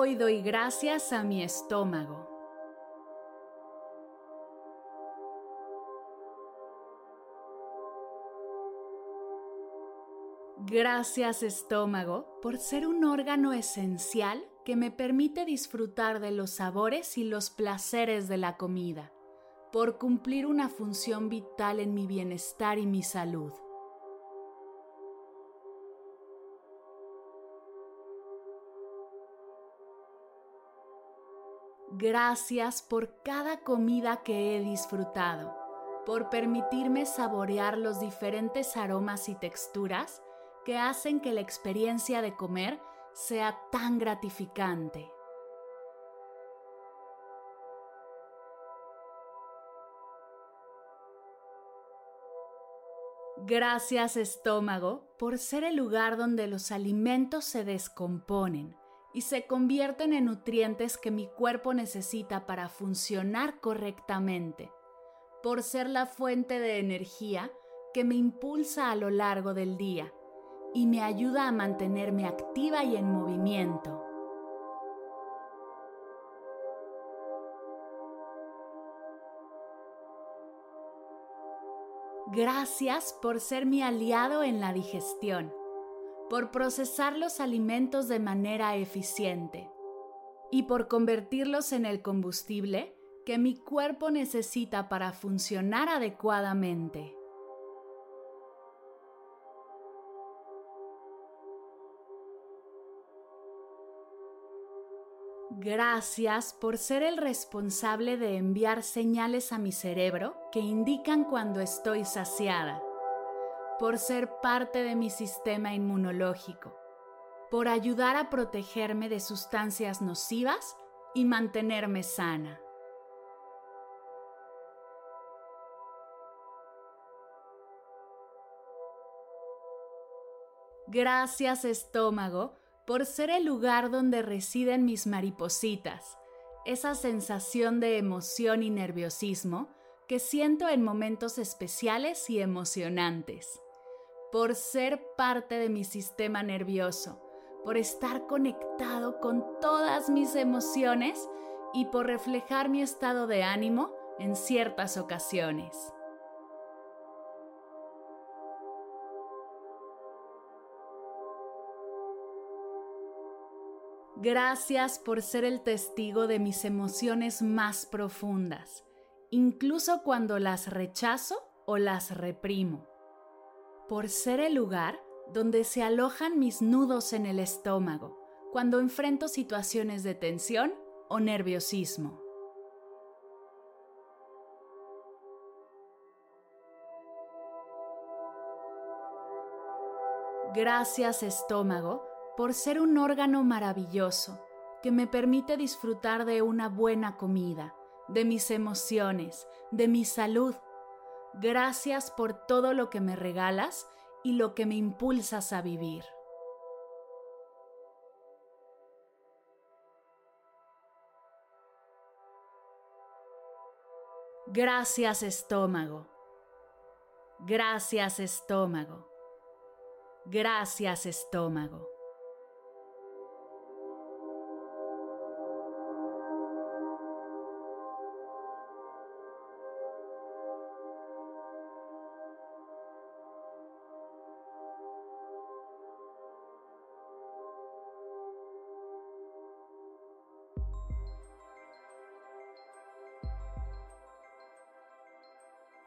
Hoy doy gracias a mi estómago. Gracias estómago por ser un órgano esencial que me permite disfrutar de los sabores y los placeres de la comida, por cumplir una función vital en mi bienestar y mi salud. Gracias por cada comida que he disfrutado, por permitirme saborear los diferentes aromas y texturas que hacen que la experiencia de comer sea tan gratificante. Gracias estómago por ser el lugar donde los alimentos se descomponen y se convierten en nutrientes que mi cuerpo necesita para funcionar correctamente, por ser la fuente de energía que me impulsa a lo largo del día y me ayuda a mantenerme activa y en movimiento. Gracias por ser mi aliado en la digestión por procesar los alimentos de manera eficiente y por convertirlos en el combustible que mi cuerpo necesita para funcionar adecuadamente. Gracias por ser el responsable de enviar señales a mi cerebro que indican cuando estoy saciada por ser parte de mi sistema inmunológico, por ayudar a protegerme de sustancias nocivas y mantenerme sana. Gracias estómago por ser el lugar donde residen mis maripositas, esa sensación de emoción y nerviosismo que siento en momentos especiales y emocionantes por ser parte de mi sistema nervioso, por estar conectado con todas mis emociones y por reflejar mi estado de ánimo en ciertas ocasiones. Gracias por ser el testigo de mis emociones más profundas, incluso cuando las rechazo o las reprimo por ser el lugar donde se alojan mis nudos en el estómago cuando enfrento situaciones de tensión o nerviosismo. Gracias estómago por ser un órgano maravilloso que me permite disfrutar de una buena comida, de mis emociones, de mi salud Gracias por todo lo que me regalas y lo que me impulsas a vivir. Gracias estómago. Gracias estómago. Gracias estómago.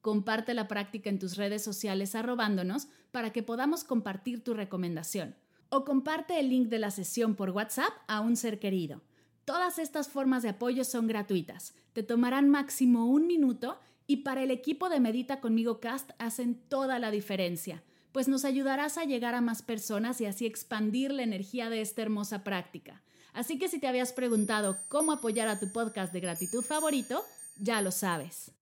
Comparte la práctica en tus redes sociales arrobándonos para que podamos compartir tu recomendación o comparte el link de la sesión por WhatsApp a un ser querido. Todas estas formas de apoyo son gratuitas, te tomarán máximo un minuto y para el equipo de Medita conmigo Cast hacen toda la diferencia, pues nos ayudarás a llegar a más personas y así expandir la energía de esta hermosa práctica. Así que si te habías preguntado cómo apoyar a tu podcast de gratitud favorito, ya lo sabes.